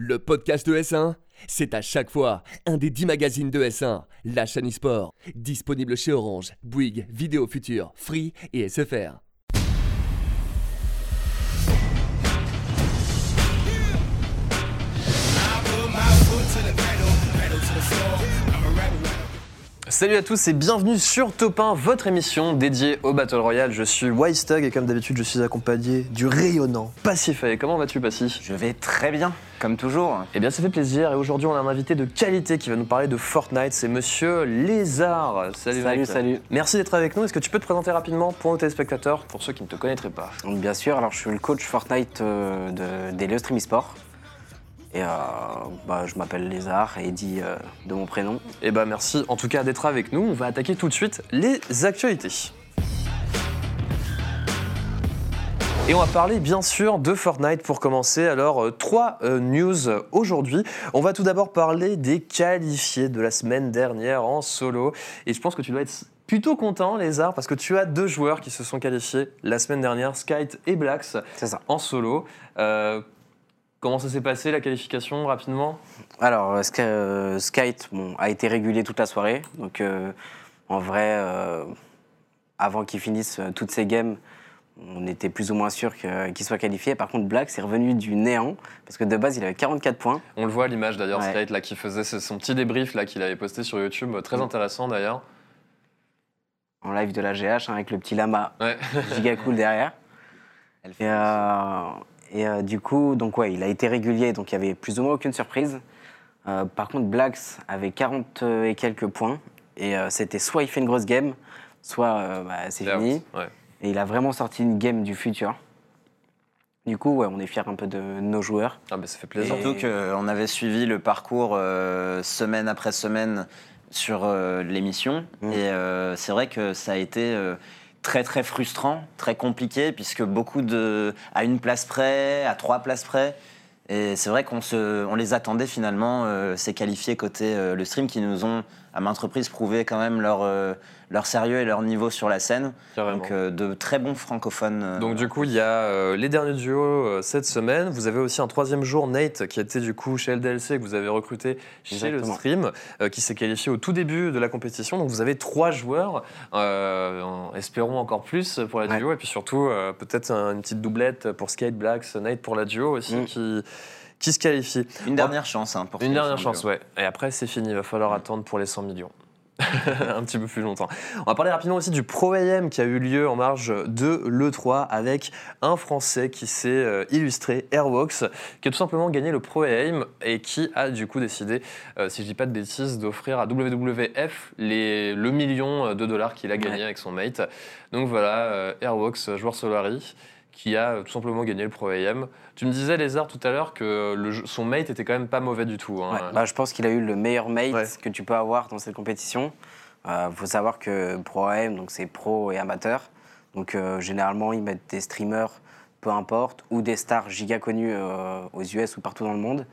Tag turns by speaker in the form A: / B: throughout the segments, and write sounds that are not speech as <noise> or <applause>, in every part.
A: Le podcast de S1, c'est à chaque fois un des 10 magazines de S1, la chaîne e-sport, disponible chez Orange, Bouygues, Vidéo Future, Free et SFR.
B: Salut à tous et bienvenue sur Top 1, votre émission dédiée au Battle Royale. Je suis Wystug et comme d'habitude je suis accompagné du rayonnant Pacify. Comment vas-tu Paci
C: Je vais très bien, comme toujours.
B: Eh bien ça fait plaisir et aujourd'hui on a un invité de qualité qui va nous parler de Fortnite, c'est monsieur Lézard. Salut
C: Salut,
B: mec.
C: salut.
B: Merci d'être avec nous. Est-ce que tu peux te présenter rapidement pour nos téléspectateurs, pour ceux qui ne te connaîtraient pas?
C: Donc, bien sûr, alors je suis le coach Fortnite euh, de, des Stream Esport. Et euh, bah, je m'appelle Lézard, Eddy euh, de mon prénom.
B: Eh ben merci en tout cas d'être avec nous. On va attaquer tout de suite les actualités. Et on va parler bien sûr de Fortnite pour commencer. Alors, euh, trois euh, news aujourd'hui. On va tout d'abord parler des qualifiés de la semaine dernière en solo. Et je pense que tu dois être plutôt content, Lézard, parce que tu as deux joueurs qui se sont qualifiés la semaine dernière, Skyte et
C: ça.
B: en solo. Euh, comment ça s'est passé la qualification rapidement?
C: Alors, euh, Sky- euh, bon, a été régulé toute la soirée. Donc, euh, en vrai, euh, avant qu'il finisse euh, toutes ces games, on était plus ou moins sûr qu'il soit qualifié. Par contre, Black c'est revenu du néant, parce que de base, il avait 44 points.
B: On le voit à l'image d'ailleurs,
C: Ouais.
B: Skyte là qui faisait ce- son petit débrief là qu'il avait posté sur YouTube, très
C: Mm.
B: intéressant d'ailleurs.
C: en live de la GH hein, avec le petit lama
B: Ouais. <laughs>
C: giga cool derrière.
D: Elle
C: Et,
D: fait
C: euh, et, euh, du coup, donc ouais, il a été régulier, donc il y avait plus ou moins aucune surprise. Euh, par contre, Blacks avait 40 et quelques points, et euh, c'était soit il fait une grosse game, soit euh, bah, c'est fini.
B: Ouais.
C: Et il a vraiment sorti une game du futur. Du coup, ouais, on est fiers un peu de nos joueurs.
B: Ah bah ça fait plaisir.
C: Et-
D: Surtout qu'on avait suivi le parcours euh, semaine après semaine sur euh, l'émission.
C: Mm.
D: Et euh, c'est vrai que ça a été euh, très très frustrant, très compliqué, puisque beaucoup de. à une place près, à trois places près. Et c'est vrai qu'on se, on les attendait finalement, euh, ces qualifiés côté euh, le stream, qui nous ont à maintes reprises prouvé quand même leur, euh, leur sérieux et leur niveau sur la scène.
B: Carrément.
D: Donc euh, de très bons francophones. euh,
B: Donc du coup, il y a euh, les derniers duos euh, cette semaine. Vous avez aussi un troisième jour, Nate, qui était du coup chez LDLC, que vous avez recruté chez
C: Exactement.
B: le stream, euh, qui s'est qualifié au tout début de la compétition. Donc vous avez trois joueurs, euh, en- espérons encore plus pour la
C: Ouais.
B: duo, et puis surtout euh, peut-être un- une petite doublette pour Skate Blacks, Nate pour la duo aussi,
C: Mm.
B: qui, qui se qualifie.
D: Une dernière chance hein, pour
B: Une dernière chance, ouais. Et après, c'est fini. Il va falloir attendre pour les 100 millions. <laughs> un petit peu plus longtemps. On va parler rapidement aussi du Pro AM qui a eu lieu en marge de l'E3 avec un Français qui s'est euh, illustré, Airbox, qui a tout simplement gagné le Pro AM et qui a du coup décidé, euh, si je dis pas de bêtises, d'offrir à WWF les, le million de dollars qu'il a gagné
C: Ouais.
B: avec son mate. Donc voilà, euh, Airbox, joueur Solari, qui a euh, tout simplement gagné le Pro AM. Tu me disais, Lézard, tout à l'heure que le jeu- son mate était quand même pas mauvais du tout. hein.
C: Ouais. Bah, je pense qu'il a eu le meilleur mate
B: Ouais.
C: que tu peux avoir dans cette compétition. Il faut savoir que Pro AM, donc c'est pro et amateur. Donc euh, généralement, ils mettent des streamers, peu importe, ou des stars giga connues euh, aux US ou partout dans le monde.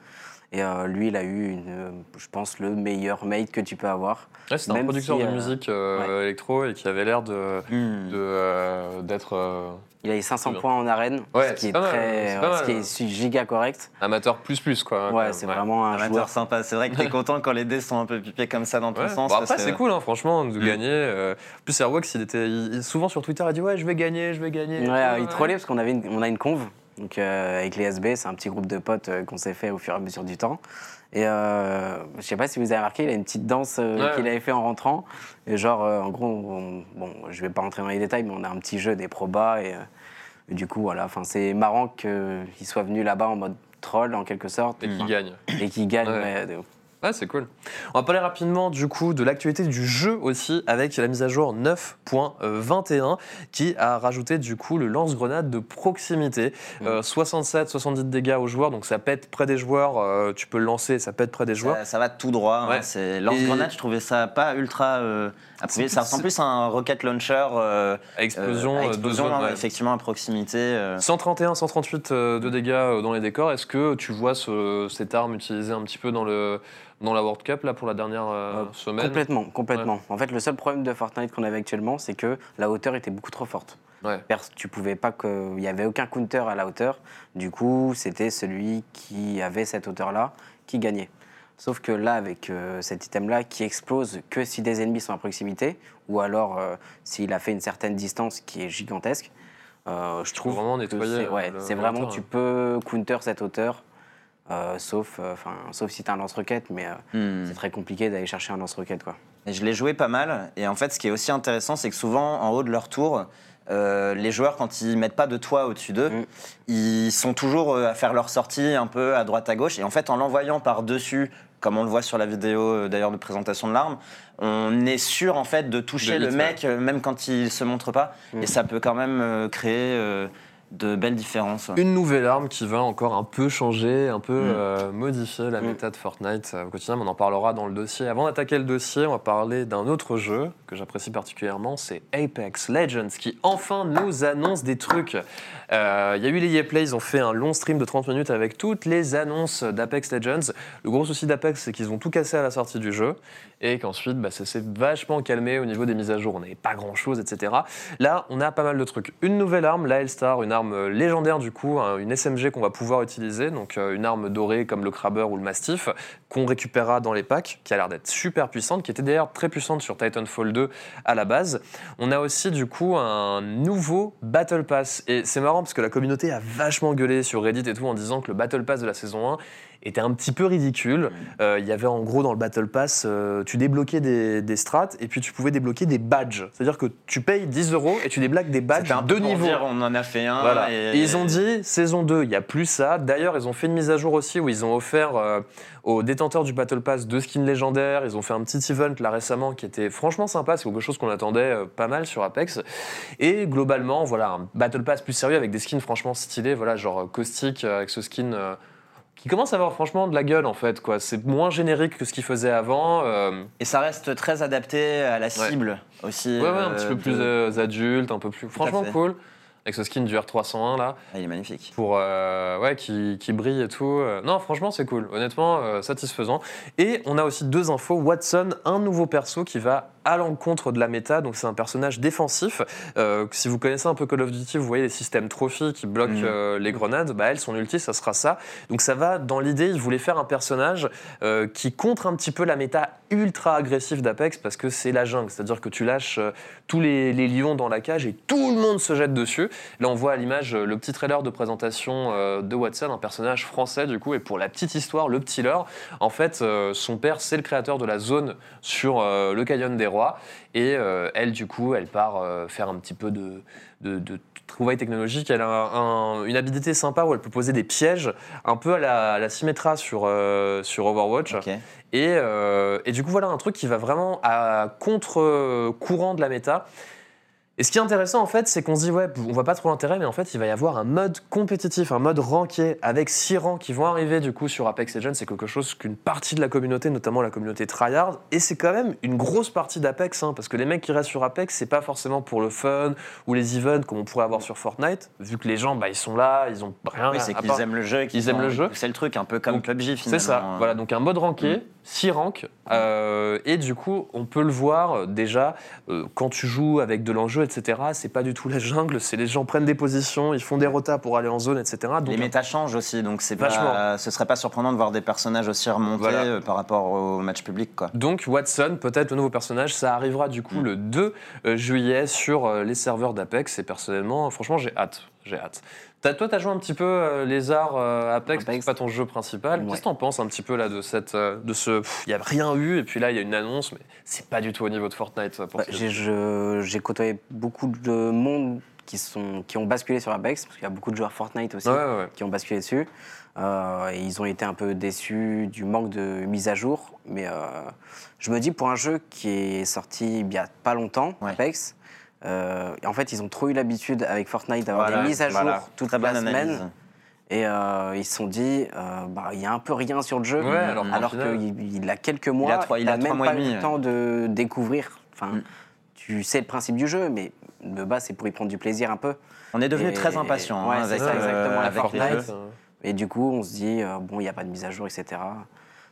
C: Et euh, lui, il a eu, une, euh, je pense, le meilleur mate que tu peux avoir.
B: Ouais, c'était un producteur
C: si,
B: de
C: euh,
B: musique euh, électro et qui avait l'air de
D: Hmm.
B: de, euh, d'être euh,
C: Il a eu 500
B: Très bien.
C: points en arène,
B: Ouais,
C: ce qui est,
B: mal,
C: très, ce qui est giga correct.
B: amateur plus plus quoi. quand
C: Ouais, c'est vraiment un
D: Amateur
C: joueur.
D: sympa. C'est vrai que t'es <laughs> content quand les dés sont un peu pipés comme ça dans ton
B: Ouais.
D: sens.
B: Bon, après, c'est cool, hein, franchement, de
D: Mm.
B: gagner. euh. En plus, Airbox, il était il- souvent sur Twitter, il dit Ouais, je vais gagner, je vais gagner.
C: Ouais, il trollait parce qu'on avait une, on a une conve donc, euh, avec les SB, c'est un petit groupe de potes euh, qu'on s'est fait au fur et à mesure du temps. Et euh, je sais pas si vous avez remarqué, il a une petite danse euh,
B: Ouais.
C: qu'il avait fait en rentrant. Et genre, en gros, on- bon, je vais pas rentrer dans les détails, mais on a un petit jeu des probas. Et, et du coup, voilà, enfin, c'est marrant qu'il soit venu là-bas en mode troll en quelque sorte
B: Et qui gagne.
C: et qu'il gagne.
B: Ouais.
C: Ouais,
B: c'est cool. On va parler rapidement du coup de l'actualité du jeu aussi avec la mise à jour 9.21 qui a rajouté du coup le lance-grenade de proximité. Euh, 67, 70 dégâts aux joueurs, donc ça pète près des joueurs. euh, tu peux le lancer, ça pète près des joueurs.
D: Ça, ça va tout droit. hein. C'est lance-grenade. Je trouvais ça pas ultra. euh, appuyé. Ça ressemble plus à un rocket launcher. euh,
B: Explosion,
D: euh,
B: euh,
D: à
B: de
D: explosion,
B: zone,
D: hein,
B: ouais.
D: effectivement à proximité. euh.
B: 131, 138 euh, de dégâts euh, dans les décors. Est-ce que tu vois ce- cette arme utilisée un petit peu dans, le, dans la World Cup là, pour la dernière euh,
C: Euh,
B: semaine?
C: Complètement, complètement. En fait, le seul problème de Fortnite qu'on avait actuellement, c'est que la hauteur était beaucoup trop forte.
B: Ouais.
C: Tu pouvais pas que, il y avait aucun counter à la hauteur. Du coup, c'était celui qui avait cette hauteur-là qui gagnait. Sauf que là, avec euh, cet item-là, qui explose que si des ennemis sont à proximité, ou alors euh, s'il a fait une certaine distance qui est gigantesque, euh, je trouve
B: vraiment
C: que
B: nettoyer,
C: c'est- ouais, vraiment tu peux counter cette hauteur, euh, sauf, euh, enfin, sauf si tu as un lance-roquette, mais euh,
D: Hmm.
C: c'est très compliqué d'aller chercher un lance-roquette.
D: Je l'ai joué pas mal. Et en fait, ce qui est aussi intéressant, c'est que souvent, en haut de leur tour, euh, les joueurs, quand ils mettent pas de toit au-dessus d'eux,
C: Mm.
D: ils sont toujours euh, à faire leur sortie un peu à droite à gauche. Et en fait, en l'envoyant par-dessus, comme on le voit sur la vidéo euh, d'ailleurs de présentation de l'arme, on est sûr en fait de toucher
B: De
D: le mec, même quand il se montre pas.
C: Mm.
D: Et ça peut quand même créer de belles différences.
B: Une nouvelle arme qui va encore un peu changer, un peu
D: Mm.
B: euh, modifier la
C: Mm.
B: méta de Fortnite euh, au quotidien, mais on en parlera dans le dossier. Avant d'attaquer le dossier, on va parler d'un autre jeu que j'apprécie particulièrement, c'est Apex Legends, qui enfin nous annonce des trucs. Euh, Il y a eu les EA Play, ils ont fait un long stream de 30 minutes avec toutes les annonces d'Apex Legends. Le gros souci d'Apex, c'est qu'ils ont tout cassé à la sortie du jeu, et qu'ensuite, bah, ça s'est vachement calmé au niveau des mises à jour. On n'avait pas grand-chose, etc. Là, on a pas mal de trucs. Une nouvelle arme, la Hellstar, une arme légendaire du coup, une SMG qu'on va pouvoir utiliser, donc euh, une arme dorée comme le Crabber ou le Mastiff, qu'on récupérera dans les packs, qui a l'air d'être super puissante, qui était d'ailleurs très puissante sur Titanfall 2 à la base. On a aussi du coup un nouveau Battle Pass, et c'est marrant parce que la communauté a vachement gueulé sur Reddit et tout en disant que le Battle Pass de la saison 1 était un petit peu ridicule. Euh, Il y avait en gros dans le Battle Pass, euh, tu débloquais des, des strats et puis tu pouvais débloquer des badges. C'est-à-dire que tu payes 10 euros et tu débloques des badges
D: un
B: de niveau.
D: dire, on en a fait un.
B: Voilà.
D: Et,
B: Et ils ont dit saison 2, il n'y a plus ça. D'ailleurs, ils ont fait une mise à jour aussi où ils ont offert euh, aux détenteurs du Battle Pass deux skins légendaires. Ils ont fait un petit event là récemment qui était franchement sympa. C'est quelque chose qu'on attendait pas mal sur Apex. Et globalement, voilà, un Battle Pass plus sérieux avec des skins franchement stylés. Voilà, genre Caustic avec ce skin. Euh, qui commence à avoir franchement de la gueule en fait quoi. C'est moins générique que ce qu'il faisait avant. euh,
D: Et ça reste très adapté à la cible aussi.
B: ouais ouais, un
D: euh,
B: petit peu
D: de-
B: plus euh, adulte, un peu plus. Franchement cool. Avec ce skin du R301 là.
D: Ah, il est magnifique.
B: pour euh, ouais qui, qui brille et tout. Euh, Non, franchement, c'est cool. Honnêtement, euh, satisfaisant. Et on a aussi deux infos. Watson, un nouveau perso qui va à l'encontre de la méta. Donc c'est un personnage défensif. Euh, si vous connaissez un peu Call of Duty, vous voyez les systèmes trophy qui bloquent
D: Mhm.
B: euh, les grenades. Bah elle, son ulti, ça sera ça. Donc ça va dans l'idée. Il voulait faire un personnage euh, qui contre un petit peu la méta ultra agressive d'Apex parce que c'est la jungle. C'est-à-dire que tu lâches tous les, les lions dans la cage et tout le monde se jette dessus. Là, on voit à l'image le petit trailer de présentation de Watson, un personnage français du coup. Et pour la petite histoire, le petit leurre, en fait, son père, c'est le créateur de la zone sur le Canyon des Et euh, elle, du coup, elle part euh, faire un petit peu de, de, de trouvailles technologiques. Elle a un- une habilité sympa où elle peut poser des pièges, un peu à la, à la Symmetra sur, euh, sur Overwatch. Et, euh, et du coup, voilà un truc qui va vraiment à contre-courant de la méta. Et ce qui est intéressant, en fait, c'est qu'on se dit, ouais, on voit pas trop l'intérêt, mais en fait, il va y avoir un mode compétitif, un mode ranké, avec six rangs qui vont arriver, du coup, sur Apex Legends. C'est quelque chose qu'une partie de la communauté, notamment la communauté tryhard, et c'est quand même une grosse partie d'Apex, hein, parce que les mecs qui restent sur Apex, c'est pas forcément pour le fun ou les events comme on pourrait avoir sur Fortnite, vu que les gens, bah, ils sont là, ils ont rien
D: Oui, c'est qu'ils aiment le jeu. qu'ils
B: Ils aiment le jeu.
D: C'est le truc, un peu comme
B: Donc,
D: PUBG finalement.
B: C'est ça, voilà, donc un mode ranké, 6 ranks, euh, et du coup, on peut le voir euh, déjà, euh, quand tu joues avec de l'enjeu, etc., c'est pas du tout la jungle, c'est les gens prennent des positions, ils font des rotas pour aller en zone, etc. Donc,
D: Les méta changent aussi, donc c'est pas, ce serait pas surprenant de voir des personnages aussi remontés
B: Voilà.
D: par rapport au match public. Quoi.
B: donc Watson, peut-être le nouveau personnage, ça arrivera du coup
D: Mm.
B: le 2 euh, juillet sur les serveurs d'Apex, et personnellement, franchement, j'ai hâte, j'ai hâte. T'as- toi, t'as joué un petit peu euh, les arts euh, Apex,
C: Apex.
B: c'est pas ton jeu principal.
C: Ouais.
B: Qu'est-ce que t'en penses un petit peu là de cette, euh, de ce, il y a rien eu, et puis là, il y a une annonce, mais c'est pas du tout au niveau de Fortnite. Pour
C: Bah, j'ai, je- j'ai côtoyé beaucoup de monde qui, sont, qui ont basculé sur Apex, parce qu'il y a beaucoup de joueurs Fortnite aussi
B: Ouais, ouais, ouais.
C: qui ont basculé dessus. Euh, et ils ont été un peu déçus du manque de mise à jour. Mais euh, je me dis, pour un jeu qui est sorti il y a pas longtemps,
D: Ouais.
C: Apex, euh, en fait, ils ont trop eu l'habitude avec Fortnite d'avoir
D: Voilà,
C: des mises à jour
D: voilà.
C: toute
D: Très
C: la
D: bonne
C: semaine.
D: analyse.
C: Et euh, ils se sont dit, euh, bah, il y a un peu rien sur le jeu.
B: Ouais, alors
C: qu'il il a quelques mois,
D: trois- il a
C: même
D: mois
C: pas
D: et
C: eu
D: demi,
C: le temps de découvrir. Enfin,
D: Mm.
C: tu sais le principe du jeu, mais de base, c'est pour y prendre du plaisir un peu.
D: On est devenu
C: Et-
D: très impatient
C: Ouais,
D: hein,
C: c'est
D: avec,
C: ça,
D: euh,
C: exactement, la
D: avec les
C: Fortnite.
D: jeux.
C: Et du coup, on se dit, euh, bon, il n'y a pas de mise à jour, etc.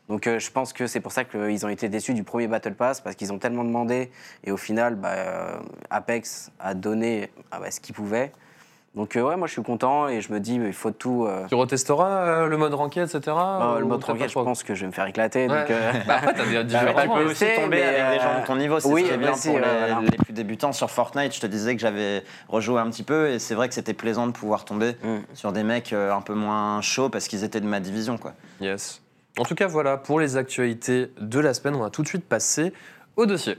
C: Donc euh, je pense que c'est pour ça qu'ils ont été déçus du premier Battle Pass, parce qu'ils ont tellement demandé, et au final, bah, euh, Apex a donné ah bah, ce qu'il pouvait. Donc euh, ouais, moi je suis content, et je me dis, il faut tout... euh,
B: Tu retesteras euh, le mode ranked, etc.
C: euh, le mode ranked, je pense que je vais me faire éclater.
B: Ouais.
C: Donc, euh, <laughs>
B: Bah, après, t'as <laughs>
C: Bah, tu peux
D: aussi tomber
C: mais,
D: avec des gens de ton niveau, c'est
C: oui,
D: ce qui est bien pour les,
C: voilà.
D: les plus débutants sur Fortnite. Je te disais que j'avais rejoué un petit peu et c'est vrai que c'était plaisant de pouvoir tomber
C: Mm.
D: sur des mecs un peu moins chauds parce qu'ils étaient de ma division. Quoi.
B: Yes. En tout cas, voilà, pour les actualités de la semaine, on va tout de suite passer au dossier.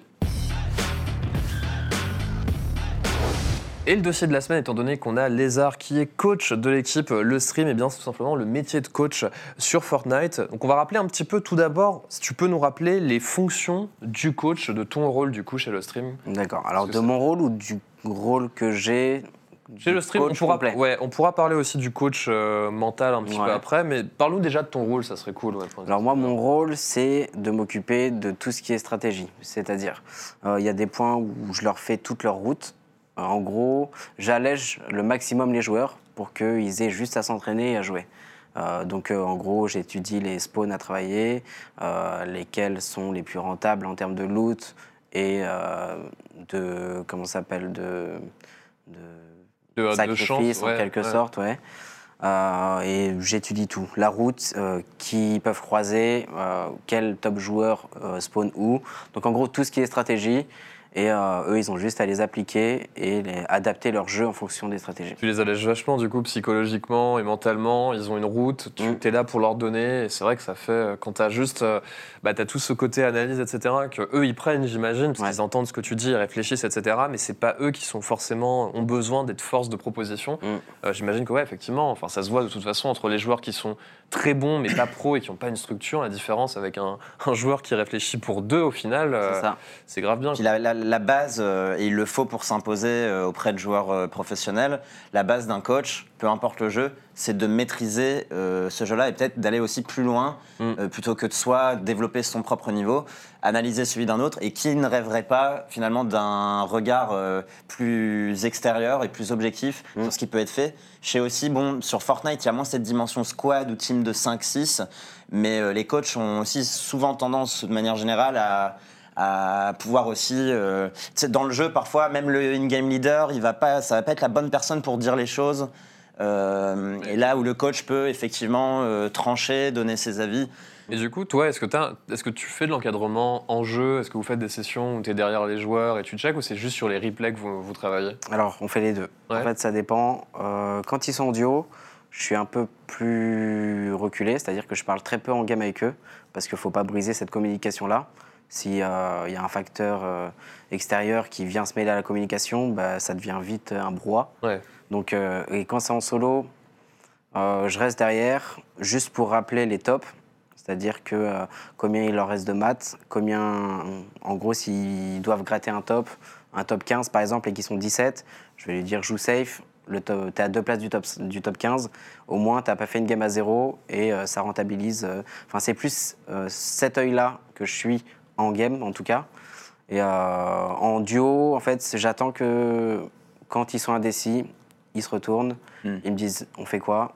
B: Et le dossier de la semaine, étant donné qu'on a Lézard qui est coach de l'équipe, le stream, et bien c'est tout simplement le métier de coach sur Fortnite. Donc on va rappeler un petit peu tout d'abord, si tu peux nous rappeler les fonctions du coach, de ton rôle du coup chez le stream.
C: D'accord. Alors de mon rôle ou du rôle que j'ai Du
B: le stream, on pourra,
C: complet
B: ouais, on pourra parler aussi du coach euh, mental un petit
C: Ouais.
B: peu après, mais parle-nous déjà de ton rôle, ça serait cool. ouais,
C: Alors moi, mon rôle, c'est de m'occuper de tout ce qui est stratégie. C'est-à-dire, euh, il y a des points où je leur fais toute leur route. Euh, en gros, j'allège le maximum les joueurs pour qu'ils aient juste à s'entraîner et à jouer. Euh, donc euh, en gros, j'étudie les spawns à travailler, euh, lesquels sont les plus rentables en termes de loot et de comment ça s'appelle de, de
B: de, de
C: sacrifice
B: chance,
C: en
B: ouais,
C: quelque
B: ouais.
C: sorte, ouais. Euh, et j'étudie tout. La route, euh, qui peuvent croiser, euh, quel top joueur euh, spawn où. Donc en gros, tout ce qui est stratégie. Et euh, eux, ils ont juste à les appliquer et les- adapter leur jeu en fonction des stratégies.
B: Tu les allèges vachement du coup psychologiquement et mentalement, ils ont une route, tu
C: Mm.
B: es là pour leur donner et c'est vrai que ça fait euh, quand tu as juste euh, bah, t'as tout ce côté analyse etc que eux ils prennent j'imagine parce
C: Ouais.
B: qu'ils entendent ce que tu dis, ils réfléchissent etc mais c'est pas eux qui sont forcément ont besoin d'être force de proposition.
C: Mm.
B: Euh, j'imagine que ouais effectivement enfin ça se voit de toute façon entre les joueurs qui sont très bons mais pas pros et qui ont pas une structure la différence avec un, un joueur qui réfléchit pour deux au final euh,
C: C'est
B: grave bien.
D: Puis la, la- la base, euh, et il le faut pour s'imposer euh, auprès de joueurs professionnels, la base d'un coach, peu importe le jeu, c'est de maîtriser euh, ce jeu-là et peut-être d'aller aussi plus loin,
B: Mm.
D: euh, plutôt que de soit développer son propre niveau, analyser celui d'un autre, et qui ne rêverait pas finalement d'un regard euh, plus extérieur et plus objectif
C: Mm.
D: sur ce qui peut être fait. Sais aussi, bon, sur Fortnite, il y a moins cette dimension squad ou team de 5-6, mais euh, les coachs ont aussi souvent tendance, de manière générale, à à pouvoir aussi euh, dans le jeu parfois même le in-game leader il va pas ça va pas être la bonne personne pour dire les choses Euh, et là où le coach peut effectivement trancher donner ses avis
B: Et du coup, toi, est-ce que, est-ce que tu fais de l'encadrement en jeu? Est-ce que vous faites des sessions où tu es derrière les joueurs et tu check ou c'est juste sur les replays que vous, vous travaillez?
C: Alors, on fait les deux.
B: Ouais.
C: En fait, ça dépend. Euh, quand ils sont en duo, je suis un peu plus reculé, c'est-à-dire que je parle très peu en game avec eux, parce qu'il ne faut pas briser cette communication-là. S'il y a un facteur euh, extérieur qui vient se mêler à la communication, bah, ça devient vite un brouhaha.
B: Ouais.
C: Donc, euh, et quand c'est en solo, euh, je reste derrière juste pour rappeler les tops. C'est-à-dire que euh, combien il leur reste de maths, combien, en gros, s'ils doivent gratter un top, un top 15 par exemple, et qu'ils sont 17, je vais lui dire joue safe, tu es à deux places du top, du top 15, au moins tu n'as pas fait une game à zéro et euh, ça rentabilise. euh, Enfin, c'est plus cet œil-là que je suis en game en tout cas. Et en duo, en fait, j'attends que quand ils sont indécis, ils se retournent,
D: Hmm.
C: ils me disent on fait quoi?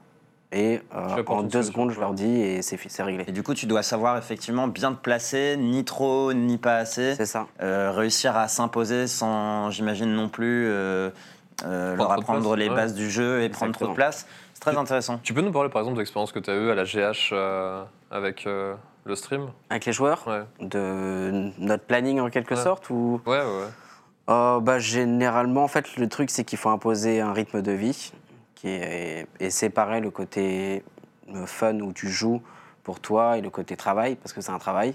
C: Et euh, en deux secondes, je leur dis et c'est réglé.
D: et du coup tu dois savoir effectivement bien te placer ni trop ni pas assez
C: C'est ça.
D: Euh, réussir à s'imposer sans j'imagine non plus euh, euh, leur apprendre
B: place,
D: les
B: ouais.
D: bases du jeu et prendre trop de place c'est très intéressant
B: Tu peux nous parler par exemple de l'expérience que tu as eue à la GH euh, avec euh, le stream?
C: Avec les joueurs,
B: Ouais,
C: de notre planning en quelque
B: Ouais.
C: sorte ou?
B: Ouais, ouais. ouais.
C: Euh, bah, Généralement, en fait, le truc, c'est qu'il faut imposer un rythme de vie qui est, et séparer le côté fun où tu joues pour toi et le côté travail, parce que c'est un travail.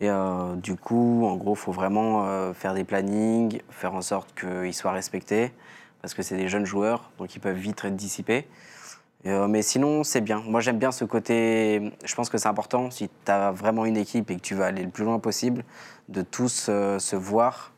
C: Et euh, du coup, en gros, il faut vraiment euh, faire des plannings, faire en sorte qu'ils soient respectés, parce que c'est des jeunes joueurs, donc ils peuvent vite être dissipés. Euh, mais sinon, c'est bien. Moi, j'aime bien ce côté. Je pense que c'est important, si tu as vraiment une équipe et que tu veux aller le plus loin possible, de tous se voir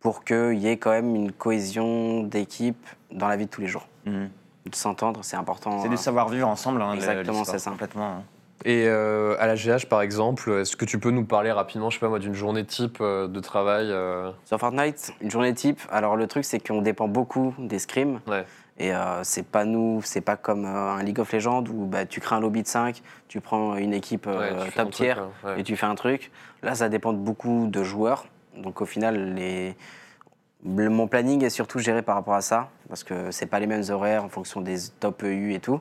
C: pour qu'il y ait quand même une cohésion d'équipe dans la vie de tous les jours.
D: Mhm.
C: De s'entendre, c'est important.
D: c'est du
C: euh,
D: savoir-vivre ensemble hein,
C: Exactement, c'est ça.
D: complètement hein.
B: Et euh, à la GH par exemple, est-ce que tu peux nous parler rapidement, je sais pas moi, d'une journée type euh, de travail euh,
C: Sur Fortnite, une journée type, alors le truc c'est qu'on dépend beaucoup des scrims.
B: Ouais.
C: Et euh, c'est pas nous, c'est pas comme euh, un League of Legends où bah, tu crées un lobby de 5, tu prends une équipe euh,
B: Ouais,
C: top tier
B: hein, ouais.
C: et tu fais un truc. Là, ça dépend de beaucoup de joueurs. Donc au final, les... le- mon planning est surtout géré par rapport à ça, parce que c'est pas les mêmes horaires en fonction des top EU et tout.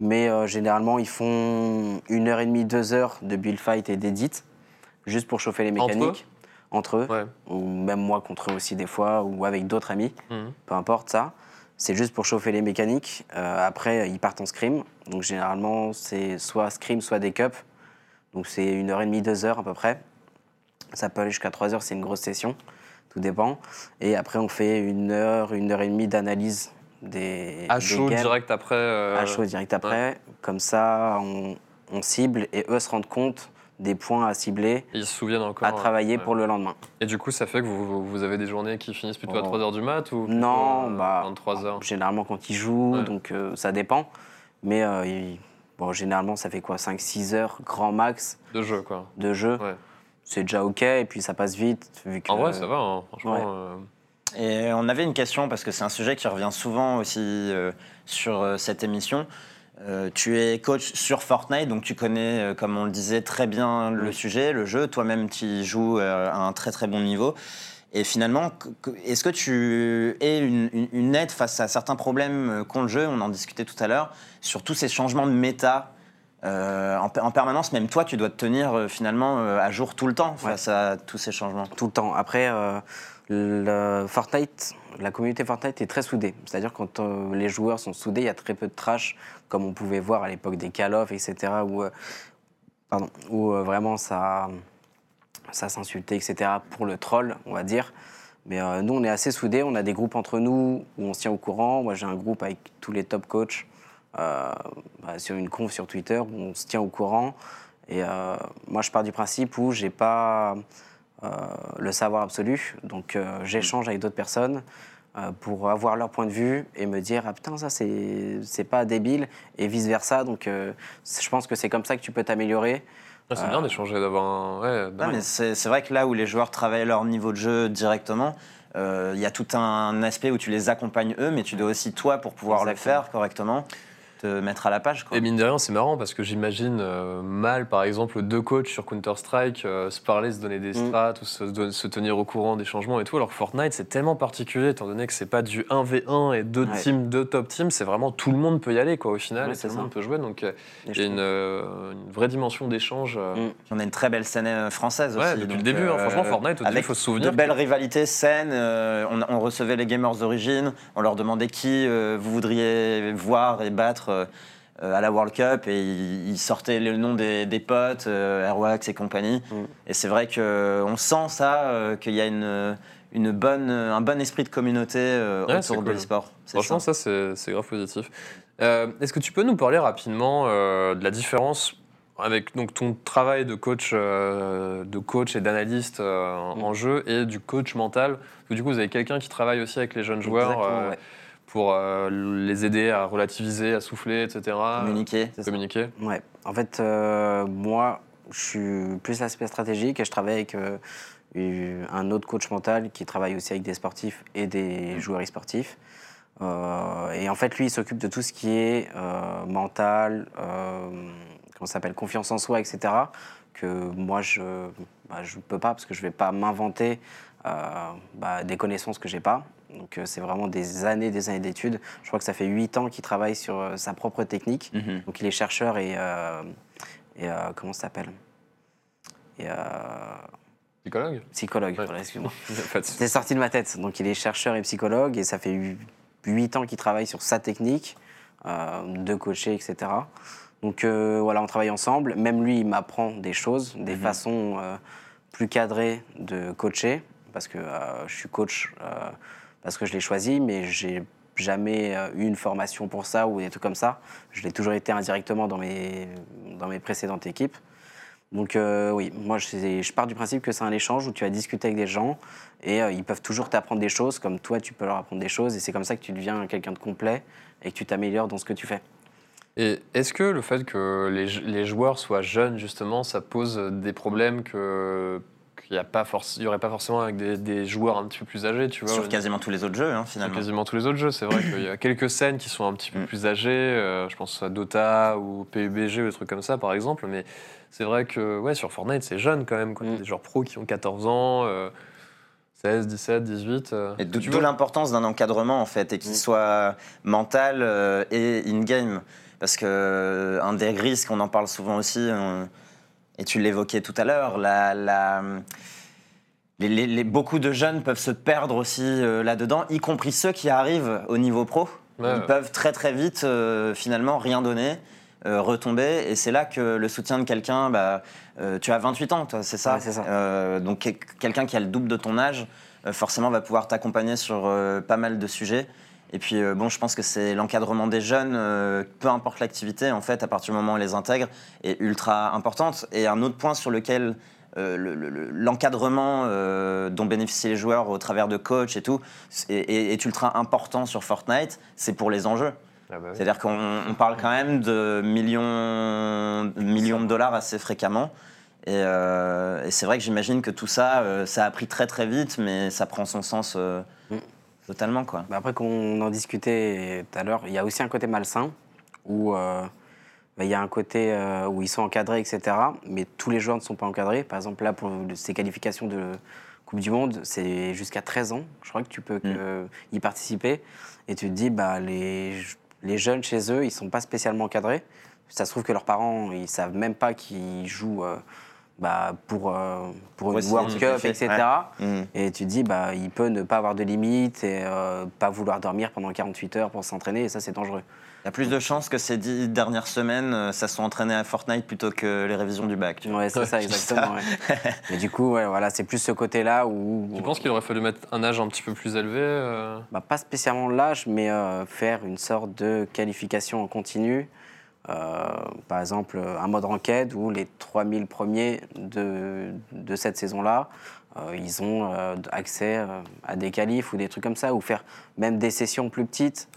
C: Mais euh, généralement, ils font une heure et demie, deux heures de build fight et d'édit, juste pour chauffer les
B: Entre eux
C: mécaniques. Entre eux,
B: Ouais.
C: ou même moi contre eux aussi des fois, ou avec d'autres amis,
B: Mhm.
C: peu importe ça. C'est juste pour chauffer les mécaniques. Euh, après, ils partent en scrim. Donc généralement, c'est soit scrim, soit des cups. Donc c'est une heure et demie, deux heures à peu près. Ça peut aller jusqu'à trois heures, c'est une grosse session. Tout dépend. Et après, on fait une heure, une heure et demie d'analyse des,
B: À
C: des
B: chaud
C: games.
B: direct après. euh,
C: À chaud direct après. Comme ça, on, on cible et eux se rendent compte des points à cibler,
B: Ils se souviennent encore.
C: à travailler
B: ouais.
C: pour le lendemain.
B: Et du coup, ça fait que vous, vous avez des journées qui finissent plutôt à
C: Oh.
B: 3h du mat ou
C: Non,
B: euh,
C: bah,
B: 23h
C: Généralement quand ils jouent,
B: Ouais.
C: donc euh, ça dépend. Mais euh, bon, généralement, ça fait quoi 5-6 heures, grand max
B: de jeu, quoi.
C: de jeu.
B: Ouais.
C: C'est déjà OK, et puis ça passe vite. Vu que,
B: En vrai, ça va, hein, franchement.
C: ouais.
B: euh,
D: Et on avait une question, parce que c'est un sujet qui revient souvent aussi euh, sur euh, cette émission. Euh, tu es coach sur Fortnite, donc tu connais, euh, comme on le disait, très bien le sujet, le jeu. Toi-même, tu y joues euh, à un très très bon niveau. Et finalement, est-ce que tu es une, une- une aide face à certains problèmes qu'ont le jeu? On en discutait tout à l'heure, sur tous ces changements de méta euh, en, en permanence. Même toi, tu dois te tenir euh, finalement euh, à jour tout le temps face à tous ces changements.
C: Tout le temps. Après, le Fortnite, la communauté Fortnite est très soudée. C'est-à-dire quand les joueurs sont soudés, il y a très peu de trash, comme on pouvait voir à l'époque des Call of, etc., où, pardon, où vraiment ça, ça s'insultait, etc., pour le troll, on va dire. Mais nous, on est assez soudés. On a des groupes entre nous où on se tient au courant. Moi, j'ai un groupe avec tous les top coachs bah, sur une conf sur Twitter où on se tient au courant. Et euh, moi, je pars du principe où j'ai pas euh, le savoir absolu. Donc, euh, j'échange avec d'autres personnes euh, pour avoir leur point de vue et me dire ah putain ça c'est c'est pas débile et vice versa. Donc, euh, je pense que c'est comme ça que tu peux t'améliorer.
B: ah, c'est bien d'échanger, d'avoir un. Ouais,
D: c'est vrai que là où les joueurs travaillent leur niveau de jeu directement, euh, il y a tout un aspect où tu les accompagnes eux, mais tu dois aussi, toi, pour pouvoir le
C: Exactement.
D: faire correctement, te mettre à la page. Quoi.
B: Et mine de rien, c'est marrant parce que j'imagine euh, mal, par exemple, deux coachs sur Counter-Strike euh, se parler, se donner des
C: Mm.
B: strats, ou se, tenir au courant des changements et tout. Alors que Fortnite, c'est tellement particulier, étant donné que c'est pas du 1v1 et deux
C: Ouais.
B: teams, deux top teams, c'est vraiment tout le monde peut y aller, quoi, au final,
C: Ouais,
B: et tout
C: c'est
B: le
C: ça.
B: monde peut jouer. Donc euh, il y a une, euh, vraie dimension d'échange. euh,
C: Mm.
D: On a une très belle scène française
B: Ouais,
D: aussi.
B: depuis
D: donc,
B: le début, hein. franchement, Fortnite, au début,
D: avec
B: faut se souvenir.
D: De belles rivalités saines. euh, on, on recevait les gamers d'origine, on leur demandait qui euh, vous voudriez voir et battre. Euh, euh, à la World Cup et ils, ils sortaient le nom des, des potes, euh, Airwax et compagnie.
C: Mm.
D: Et c'est vrai qu'on sent ça, euh, qu'il y a une, une bonne, un bon esprit de communauté euh,
B: Ouais,
D: autour de
B: cool.
D: l'e-sport.
B: Franchement,
D: ça.
B: ça, c'est c'est grave positif. Euh, Est-ce que tu peux nous parler rapidement euh, de la différence avec donc, ton travail de coach, euh, de coach et d'analyste euh, en-
C: Mm.
B: en jeu et du coach mental? Parce que du coup, vous avez quelqu'un qui travaille aussi avec les jeunes joueurs euh,
C: ouais.
B: Pour euh, les aider à relativiser, à souffler, etc.
D: Communiquer.
C: Ça.
B: Communiquer.
C: Ouais. En fait, euh, moi, je suis plus l'aspect stratégique et je travaille avec euh, eu- un autre coach mental qui travaille aussi avec des sportifs et des joueurs e-sportifs. Euh, et en fait, lui, il s'occupe de tout ce qui est mental, comment s'appelle, confiance en soi, etc. Que moi, je ne je peux pas parce que je ne vais pas m'inventer bah, des connaissances que j'ai pas. Donc, euh, c'est vraiment des années, des années d'études. Je crois que ça fait huit ans qu'il travaille sur euh, sa propre technique.
D: Mhm.
C: Donc il est chercheur et, euh, et euh, comment ça s'appelle? Et euh,
B: Psychologue?
C: Psychologue,
B: Ouais.
C: voilà, excuse-moi. <laughs> C'est sorti de ma tête. Donc il est chercheur et psychologue et ça fait hu- huit ans qu'il travaille sur sa technique euh, de coacher, etc. Donc euh, voilà, on travaille ensemble. Même lui, il m'apprend des choses, des façons euh, plus cadrées de coacher parce que euh, je suis coach euh, parce que je l'ai choisi, mais j'ai jamais euh, eu une formation pour ça ou des trucs comme ça. Je l'ai toujours été indirectement dans mes, dans mes précédentes équipes. Donc euh, oui, moi je, je pars du principe que c'est un échange où tu vas discuter avec des gens et euh, ils peuvent toujours t'apprendre des choses comme toi tu peux leur apprendre des choses et c'est comme ça que tu deviens quelqu'un de complet et que tu t'améliores dans ce que tu fais.
B: Et est-ce que le fait que les, les joueurs soient jeunes, justement, ça pose des problèmes que, n'y il y aurait pas forcément avec des, des joueurs un petit peu plus âgés, tu vois.
D: Sur quasiment tous les autres jeux, hein,
B: Sur
D: finalement.
B: quasiment tous les autres jeux, c'est vrai qu'il y a quelques scènes qui sont un petit peu
D: Mm.
B: plus âgées. euh, je pense à Dota ou PUBG ou des trucs comme ça, par exemple. Mais c'est vrai que ouais, sur Fortnite, c'est jeune quand même. Quoi.
C: Mm.
B: Des joueurs pros qui ont 14 ans, euh, 16, 17, 18. euh,
D: Et d'où l'importance d'un encadrement en fait, et qu'il
C: Mm.
D: soit mental euh, et in-game. Parce que euh, un des risques, on en parle souvent aussi, et tu l'évoquais tout à l'heure, la, la- les- les- les- beaucoup de jeunes peuvent se perdre aussi euh, là-dedans, y compris ceux qui arrivent au niveau pro.
B: Ouais,
D: Ils
B: ouais.
D: peuvent très très vite euh, finalement rien donner. euh, retomber et c'est là que le soutien de quelqu'un bah, euh, tu as 28 ans toi c'est ça,
C: Ouais, c'est ça.
D: Euh, donc quel- quelqu'un qui a le double de ton âge euh, forcément va pouvoir t'accompagner sur euh, pas mal de sujets. Et puis euh, bon, je pense que c'est l'encadrement des jeunes, euh, peu importe l'activité, en fait, à partir du moment où on les intègre, est ultra importante. Et un autre point sur lequel euh, le- le- le- l'encadrement euh, dont bénéficient les joueurs au travers de coach et tout est, est- est ultra important sur Fortnite, c'est pour les enjeux.
B: Ah bah oui.
D: C'est-à-dire qu'on on parle quand même de millions, millions de dollars assez fréquemment. Et, euh, et c'est vrai que j'imagine que tout ça, euh, ça a pris très très vite, mais ça prend son sens euh,
C: Mm.
D: Totalement. Quoi.
C: Bah après, qu'on en discutait tout à l'heure, il y a aussi un côté malsain où euh, bah, il y a un côté euh, où ils sont encadrés, etc. Mais tous les joueurs ne sont pas encadrés. Par exemple, là, pour ces qualifications de Coupe du Monde, c'est jusqu'à 13 ans. Je crois que tu peux que- y participer. Et tu te dis, bah, les, les jeunes chez eux, ils ne sont pas spécialement encadrés. Ça se trouve que leurs parents, ils savent même pas qu'ils jouent euh, bah, pour, euh, pour une World Cup, etc.
D: ouais. Mm.
C: Et tu te dis, bah, il peut ne pas avoir de limites et euh, pas vouloir dormir pendant 48 heures pour s'entraîner, et ça, c'est dangereux.
D: Il y a plus de chances que ces dix dernières semaines, euh, ça soit entraîné à Fortnite plutôt que les révisions du bac.
C: Ouais, c'est ça, exactement. ouais. <laughs> Mais du coup, ouais, voilà, c'est plus ce côté-là où.
B: Tu penses qu'il aurait fallu mettre un âge un petit peu plus élevé euh,
C: bah, Pas spécialement l'âge, mais euh, faire une sorte de qualification en continu. Euh, par exemple, un mode ranked où les 3000 premiers de, de cette saison-là, euh, ils ont euh, accès à des qualifs ou des trucs comme ça, ou faire même des sessions plus petites.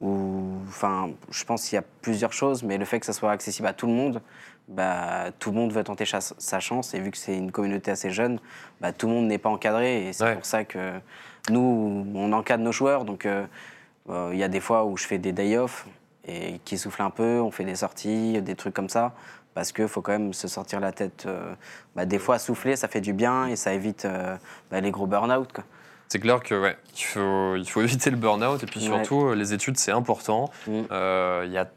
C: Ou, enfin, je pense qu'il y a plusieurs choses, mais le fait que ça soit accessible à tout le monde, bah, tout le monde veut tenter sa chance. Et vu que c'est une communauté assez jeune, bah, tout le monde n'est pas encadré. Et c'est
B: Ouais.
C: pour ça que nous, on encadre nos joueurs. Donc, euh, euh, il y a des fois où je fais des day off et qui soufflent un peu, on fait des sorties, des trucs comme ça. Parce qu'il faut quand même se sortir la tête. euh, bah, des fois, souffler, ça fait du bien et ça évite euh, bah, les gros burn-out.
B: C'est clair que ouais, il faut, il faut éviter le burn-out et puis surtout euh, les études c'est important.
C: Mm.
B: Euh, Il y a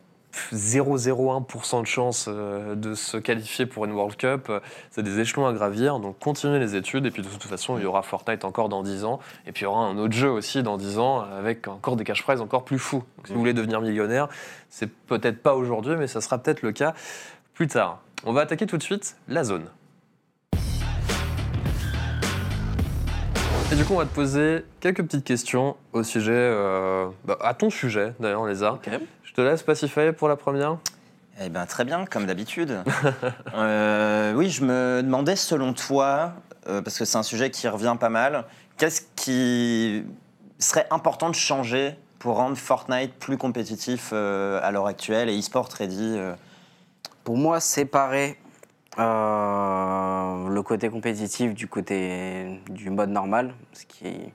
B: 0,01% de chance euh, de se qualifier pour une World Cup. C'est des échelons à gravir, donc continuez les études et puis de toute façon il y aura Fortnite encore dans 10 ans et puis il y aura un autre jeu aussi dans 10 ans avec encore des cash prizes encore plus fous. Donc, si vous voulez devenir millionnaire, c'est peut-être pas aujourd'hui mais ça sera peut-être le cas plus tard. On va attaquer tout de suite la zone. Et du coup, on va te poser quelques petites questions au sujet, euh, bah, à ton sujet d'ailleurs, Lézard. Je te laisse pacifier pour la première.
D: Eh ben, très bien, comme d'habitude. <laughs> Euh, oui, je me demandais, selon toi, euh, parce que c'est un sujet qui revient pas mal, qu'est-ce qui serait important de changer pour rendre Fortnite plus compétitif euh, à l'heure actuelle et e-sport ready euh,
C: Pour moi, séparer euh, le côté compétitif du côté du mode normal, ce qui,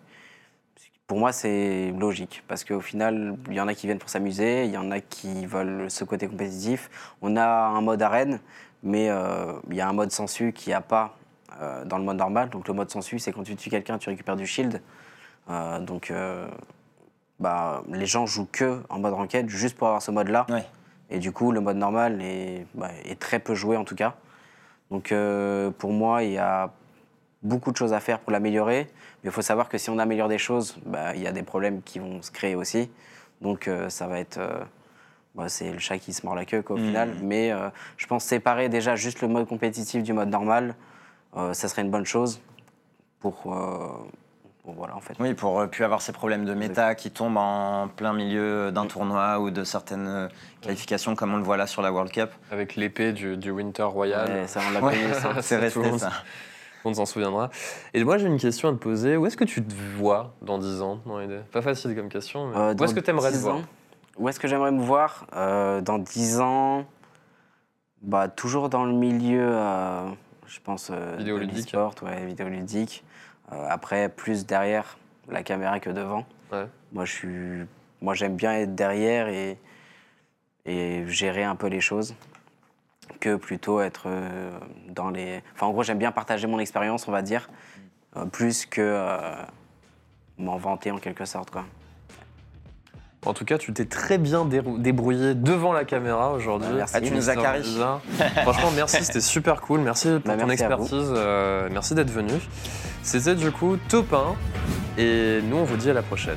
C: qui, pour moi, c'est logique. Parce qu'au final, il y en a qui viennent pour s'amuser, il y en a qui veulent ce côté compétitif. On a un mode arène, mais euh, il y a un mode sensu qu'il n'y a pas euh, dans le mode normal. Donc le mode sensu, c'est quand tu tues quelqu'un, tu récupères du shield. Euh, donc bah, les gens jouent que en mode ranked juste pour avoir ce mode-là.
D: Ouais.
C: Et du coup, le mode normal est, bah, est très peu joué en tout cas. Donc euh, pour moi, il y a beaucoup de choses à faire pour l'améliorer. Mais il faut savoir que si on améliore des choses, bah, il y a des problèmes qui vont se créer aussi. Donc euh, ça va être... euh, bah, c'est le chat qui se mord la queue quoi, au
D: Mhm.
C: final. Mais je pense séparer déjà juste le mode compétitif du mode normal, ça serait une bonne chose pour... pour voilà, en fait.
D: Oui, pour euh, plus avoir ces problèmes de méta qui tombent en plein milieu d'un tournoi ou de certaines euh, qualifications comme on le voit là sur la World Cup.
B: Avec l'épée du, du Winter Royal.
C: Ouais, ça, on l'a ça. <laughs>
D: c'est resté ça.
B: On s'en souviendra. Et moi, j'ai une question à te poser. Où est-ce que tu te vois dans 10 ans dans l'idée Pas facile comme question, mais
C: Euh,
B: où est-ce que tu aimerais te
C: 10
B: voir?
C: ans, Où est-ce que j'aimerais me voir? Euh, Dans 10 ans, bah, toujours dans le milieu, euh, je pense. euh,
B: Vidéoludique.
C: de l'e-sport, ouais, vidéoludique. Euh, après, plus derrière la caméra que devant.
B: Ouais.
C: Moi, je suis, moi, j'aime bien être derrière et, et gérer un peu les choses que plutôt être euh, dans les. Enfin, en gros, j'aime bien partager mon expérience, on va dire, euh, plus que euh, m'en vanter en quelque sorte, quoi.
B: En tout cas, tu t'es très bien débrouillé devant la caméra aujourd'hui.
C: Bah, merci.
D: Ah, tu nous as carré. <laughs>
B: Franchement, merci, c'était super cool. Merci pour
C: Bah,
B: ton
C: merci
B: expertise. euh, merci d'être venu. C'était du coup Top 1. Et nous, on vous dit à la prochaine.